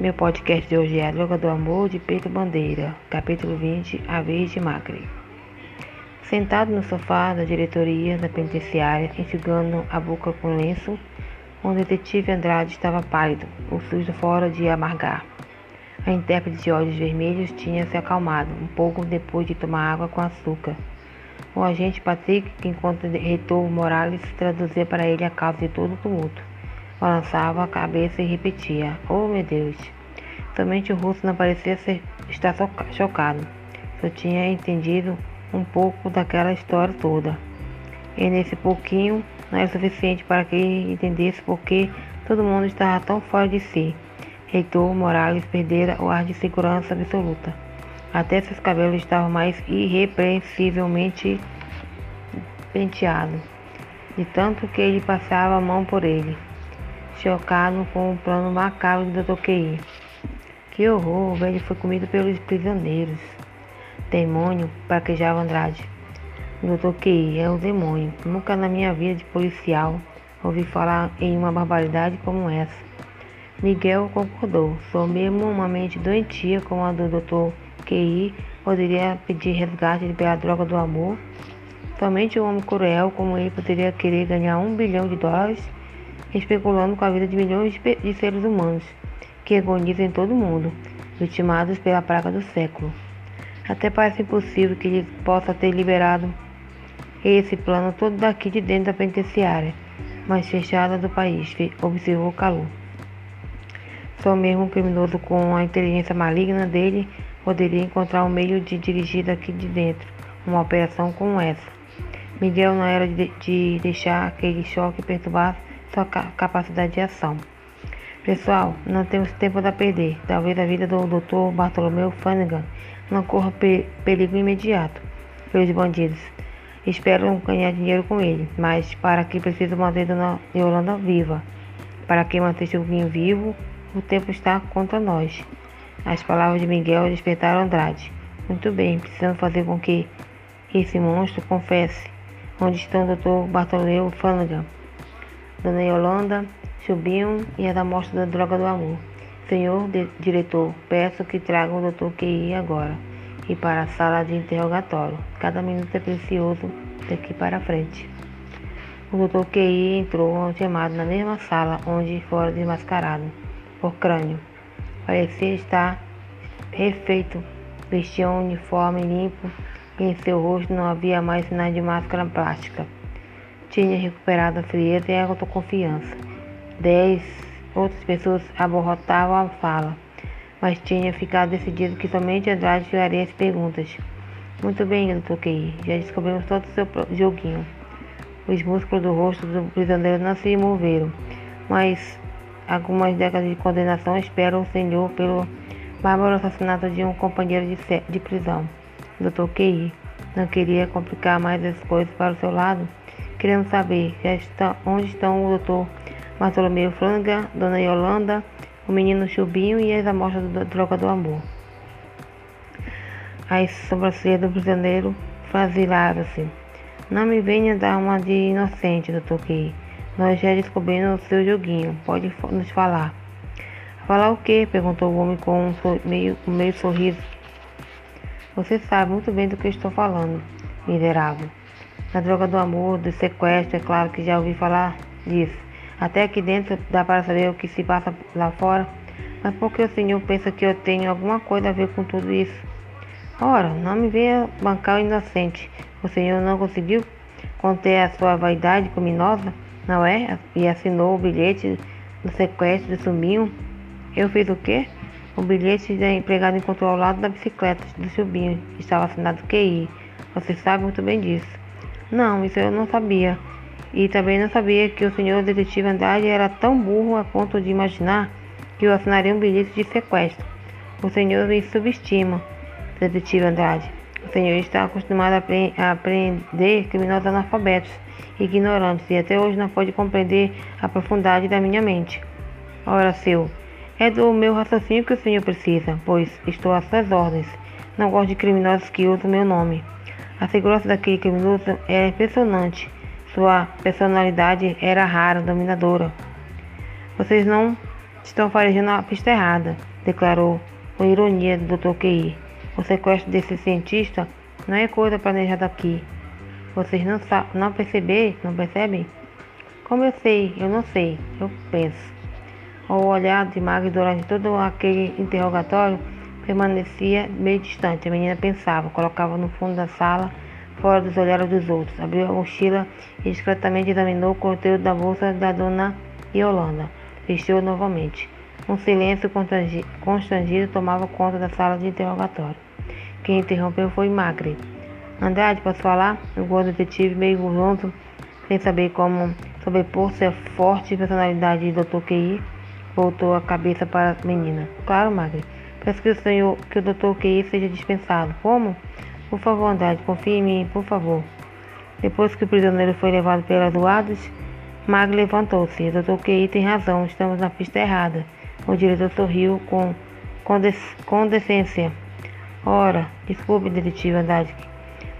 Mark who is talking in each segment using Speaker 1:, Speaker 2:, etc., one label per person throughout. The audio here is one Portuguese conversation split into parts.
Speaker 1: Meu podcast de hoje é A Droga do Amor de Pedro Bandeira, capítulo 20, A Vez de. Sentado no sofá da diretoria da penitenciária, enxugando a boca com lenço, o detetive Andrade estava pálido, o sujo fora de amargar. A intérprete de olhos vermelhos tinha se acalmado um pouco depois de tomar água com açúcar. O agente Patrick, enquanto reitor Morales traduzia para ele a causa de todo o tumulto, balançava a cabeça e repetia: Oh meu Deus! Somente o russo não parecia ser, estar chocado. Só tinha entendido um pouco daquela história toda. E nesse pouquinho não era suficiente para que ele entendesse por que todo mundo estava tão fora de si. Reitor Morales perdera o ar de segurança absoluta. Até seus cabelos estavam mais irrepreensivelmente penteados, de tanto que ele passava a mão por ele, chocado com o plano macabro do Dr. QI. Que horror! O velho foi comido pelos prisioneiros. Demônio, praquejava Andrade. Doutor QI é o demônio. Nunca na minha vida de policial ouvi falar em uma barbaridade como essa. Miguel concordou. Sou mesmo uma mente doentia como a do doutor QI poderia pedir resgate pela droga do amor. Somente um homem cruel como ele poderia querer ganhar um bilhão de dólares especulando com a vida de milhões de seres humanos que agonizam em todo o mundo, vitimados pela praga do século. Até parece impossível que ele possa ter liberado esse plano todo daqui de dentro da penitenciária, mais fechada do país, observou Calu. Só mesmo um criminoso com a inteligência maligna dele poderia encontrar um meio de dirigir daqui de dentro uma operação como essa. Miguel não era de, de deixar aquele choque perturbar sua capacidade de ação. Pessoal, não temos tempo a perder. Talvez a vida do Dr. Bartolomeu Flanagan não corra perigo imediato pelos bandidos. Esperam ganhar dinheiro com ele, mas para que preciso manter Dona Yolanda viva. Para que manter Chuguinho vivo, o tempo está contra nós. As palavras de Miguel despertaram Andrade. Muito bem, precisamos fazer com que esse monstro confesse onde estão o Dr. Bartolomeu Flanagan, Dona Yolanda, Chubinho e a da mostra da droga do amor. Senhor diretor, peço que traga o doutor QI agora e para a sala de interrogatório. Cada minuto é precioso daqui para frente. O doutor QI entrou algemado na mesma sala onde fora desmascarado por crânio. Parecia estar refeito, vestia um uniforme limpo e em seu rosto não havia mais sinais de máscara plástica. Tinha recuperado a frieza e a autoconfiança. Dez Outras pessoas aborrotavam a fala, mas tinha ficado decidido que somente Andrade faria as perguntas. Muito bem, doutor Key, já descobrimos todo o seu joguinho. Os músculos do rosto do prisioneiro não se moveram, mas algumas décadas de condenação esperam o senhor pelo bárbaro assassinato de um companheiro de, de prisão. Dr. Key não queria complicar mais as coisas para o seu lado. Queremos saber está, onde estão o doutor Bartolomeu Franga, Dona Yolanda, o menino Chubinho e as amostras da droga do amor. As sobrancelhas do prisioneiro franzilaram-se. Não me venha dar uma de inocente, doutor Key. Nós já descobrimos o seu joguinho. Pode nos falar. Falar o quê? perguntou o homem com um meio, um meio sorriso. Você sabe muito bem do que estou falando, miserável. Da droga do amor, do sequestro, é claro que já ouvi falar disso. Até aqui dentro dá para saber o que se passa lá fora. Mas por que o senhor pensa que eu tenho alguma coisa a ver com tudo isso? Ora, não me venha bancar o inocente. O senhor não conseguiu conter a sua vaidade criminosa, não é? E assinou o bilhete do sequestro de Suminho. Eu fiz o quê? O bilhete da empregada encontrou ao lado da bicicleta do Subinho. Estava assinado QI. Você sabe muito bem disso. Não, isso eu não sabia. E também não sabia que o senhor detetive Andrade era tão burro a ponto de imaginar que eu assinaria um bilhete de sequestro. O senhor me subestima, detetive Andrade. O senhor está acostumado a aprender criminosos analfabetos, ignorantes, e até hoje não pode compreender a profundidade da minha mente. Ora, seu, é do meu raciocínio que o senhor precisa, pois estou às suas ordens. Não gosto de criminosos que usam meu nome. A segurança daquele criminoso é impressionante. Sua personalidade era rara, dominadora. Vocês não estão farejando a pista errada. declarou com ironia do Dr. QI. O sequestro desse cientista não é coisa planejada aqui. Vocês não, não perceber, não percebem? Como eu sei, eu não sei, eu penso. O olhar de Maggie durante todo aquele interrogatório permanecia meio distante. A menina pensava, colocava no fundo da sala, fora dos olhares dos outros. Abriu a mochila e discretamente examinou o conteúdo da bolsa da dona Yolanda. Vestiu novamente. Um silêncio constrangido tomava conta da sala de interrogatório. Quem interrompeu foi Magre. Andrade, posso falar? O gordo detetive, meio gonzo, sem saber como sobrepor-se à forte personalidade de Dr. QI, voltou a cabeça para a menina. Claro, Magre. Peço que o senhor, que o Dr. QI seja dispensado. Como? Por favor, Andrade, confie em mim, por favor. Depois que o prisioneiro foi levado pelas doadas, Magre levantou-se. Dr. QI tem razão, estamos na pista errada. O diretor sorriu com condescência. Ora, desculpe, detetive Andrade,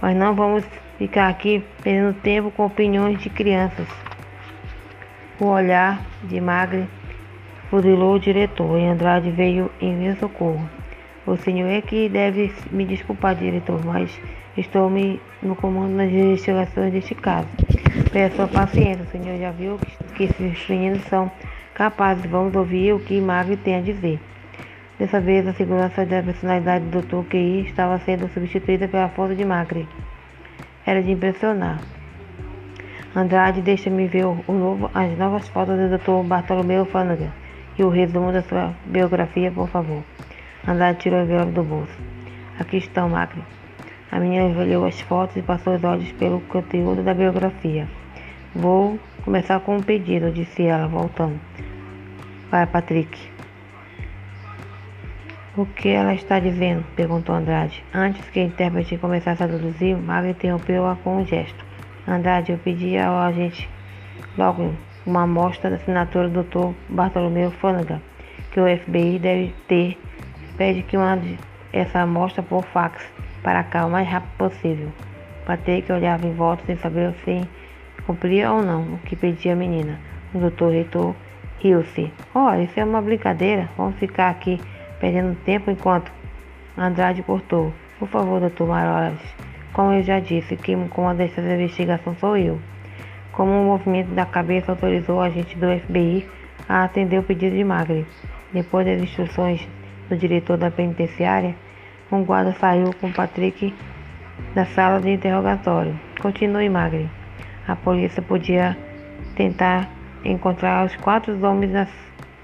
Speaker 1: mas não vamos ficar aqui perdendo tempo com opiniões de crianças. O olhar de Magre fuzilou o diretor e Andrade veio em meu socorro. O senhor é que deve me desculpar, diretor, mas estou me no comando das investigações deste caso. Peço a paciência, o senhor já viu que esses meninos são capazes. Vamos ouvir o que Magre tem a dizer. Dessa vez, a segurança da personalidade do Dr. QI estava sendo substituída pela foto de Macri. Era de impressionar. Andrade, deixa-me ver o novo, as novas fotos do Dr. Bartolomeu Flanagan e o resumo da sua biografia, por favor. Andrade tirou o envelope do bolso. Aqui estão, Macri. A menina olhou as fotos e passou os olhos pelo conteúdo da biografia. Vou começar com um pedido, disse ela, voltando para Patrick. O que ela está dizendo? perguntou Andrade. Antes que a intérprete começasse a traduzir, Maga interrompeu-a com um gesto. Andrade, eu pedi ao agente logo uma amostra da assinatura do Dr. Bartolomeu Flanagan, que o FBI deve ter. Pede que mande essa amostra por fax para cá o mais rápido possível. Patrick olhava em volta sem saber se cumpria ou não o que pedia a menina. O doutor reitor riu-se. Olha, isso é uma brincadeira. Vamos ficar aqui perdendo tempo enquanto Andrade cortou. Por favor, doutor Marolas, como eu já disse, quem comanda essa investigação sou eu. Como um movimento da cabeça autorizou o agente do FBI a atender o pedido de Magre. Depois das instruções do diretor da penitenciária, um guarda saiu com Patrick da sala de interrogatório. Continue, Magre. A polícia podia tentar encontrar os quatro homens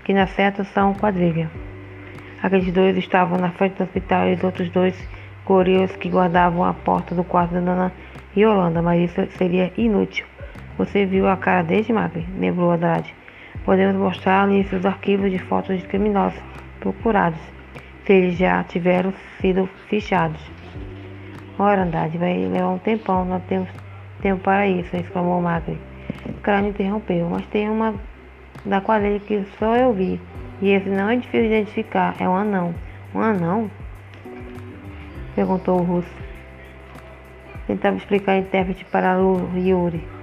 Speaker 1: que na certa são quadrilha. Aqueles dois estavam na frente do hospital e os outros dois gorilas que guardavam a porta do quarto da dona Yolanda, mas isso seria inútil. Você viu a cara desde Magre? lembrou Andrade. Podemos mostrar-lhe os arquivos de fotos de criminosos procurados, se eles já tiveram sido fichados. Ora, Andrade, vai levar um tempão, não temos tempo para isso, exclamou Magre. Crânio interrompeu, mas tem uma da quadrilha que só eu vi. E esse não é difícil de identificar, é um anão. Um anão? Perguntou o russo. Tentava explicar a intérprete para o Yuri.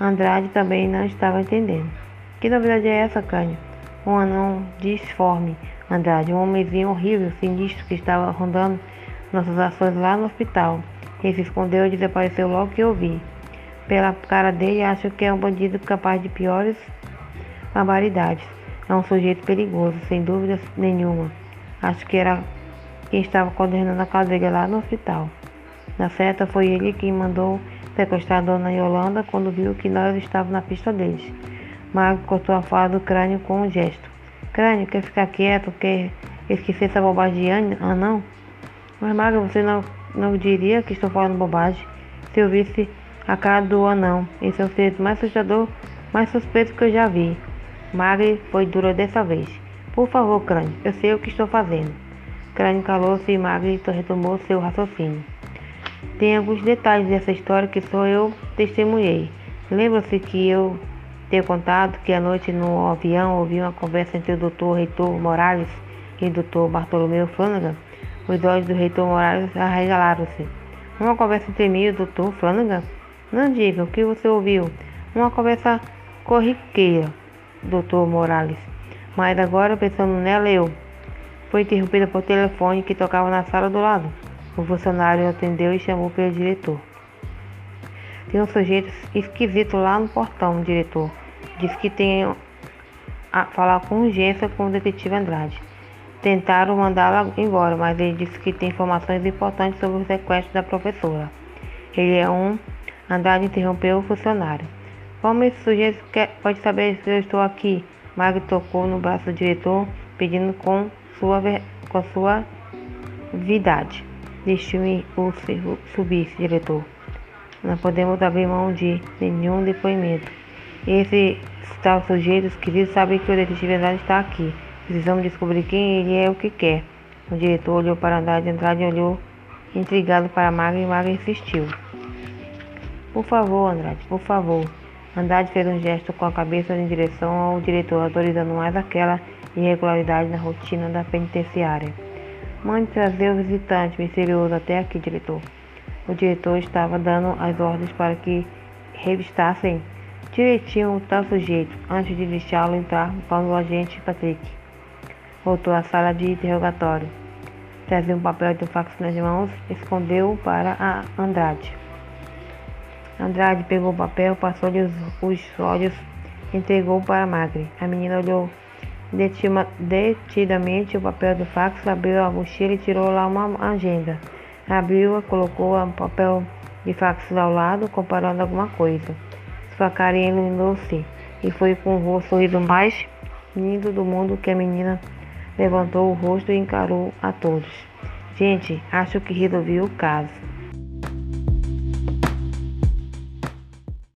Speaker 1: Andrade também não estava entendendo. Que novidade é essa, Cânio? Um anão disforme, Andrade, um homenzinho horrível, sinistro que estava rondando nossas ações lá no hospital. Ele se escondeu e desapareceu logo que eu vi. Pela cara dele, acho que é um bandido capaz de piores barbaridades. É um sujeito perigoso, sem dúvida nenhuma. Acho que era quem estava coordenando a cadeira lá no hospital. Na certa, foi ele quem mandou sequestrar a dona Yolanda quando viu que nós estávamos na pista deles. Mago cortou a fala do crânio com um gesto. Crânio, quer ficar quieto? Quer esquecer essa bobagem de Ah, não? Mas, Mago, você não, não diria que estou falando bobagem se eu visse a cara do anão. Esse é o ser mais assustador, mais suspeito que eu já vi. Magre foi dura dessa vez. Por favor, Crânio, eu sei o que estou fazendo. Crânio calou-se e Magre retomou seu raciocínio. Tem alguns detalhes dessa história que só eu testemunhei. Lembra-se que eu ter contado que à noite no avião ouvi uma conversa entre o Dr. Reitor Morales e o Dr. Bartolomeu Flanagan? Os olhos do Reitor Morales arregalaram-se. Uma conversa entre mim e o Dr. Flanagan? Não diga o que você ouviu. Uma conversa corriqueira. Dr. Morales. Mas agora, pensando nela, eu. Foi interrompida por telefone que tocava na sala do lado. O funcionário atendeu e chamou pelo diretor. Tem um sujeito esquisito lá no portão, diretor. Diz que tem a falar com urgência com o detetive Andrade. Tentaram mandá-la embora, mas ele disse que tem informações importantes sobre o sequestro da professora. Ele é um. Andrade interrompeu o funcionário. Como esse sujeito quer, pode saber se eu estou aqui? Magno tocou no braço do diretor, pedindo com sua, com sua vidade. Deixe-me subir, diretor. Não podemos abrir mão de nenhum depoimento. Esse tal sujeito esquisito sabe que o detetive Andrade está aqui. Precisamos descobrir quem ele é e o que quer. O diretor olhou para Andrade, Andrade olhou intrigado para Magra e Magra insistiu. Por favor, Andrade, por favor. Andrade fez um gesto com a cabeça em direção ao diretor, autorizando mais aquela irregularidade na rotina da penitenciária. Mande trazer o visitante misterioso até aqui, diretor. O diretor estava dando as ordens para que revistassem direitinho o tal sujeito antes de deixá-lo entrar quando o agente Patrick voltou à sala de interrogatório. Trazia um papel de um fax nas mãos, escondeu-o para a Andrade. Andrade pegou o papel, passou-lhe os, os olhos, entregou para Magre. A menina olhou detidamente o papel do fax, abriu a mochila e tirou lá uma agenda. Abriu-a, colocou o papel de fax ao lado, comparando alguma coisa. Sua cara iluminou-se e foi com o sorriso mais lindo do mundo que a menina levantou o rosto e encarou a todos. Gente, acho que resolvi o caso.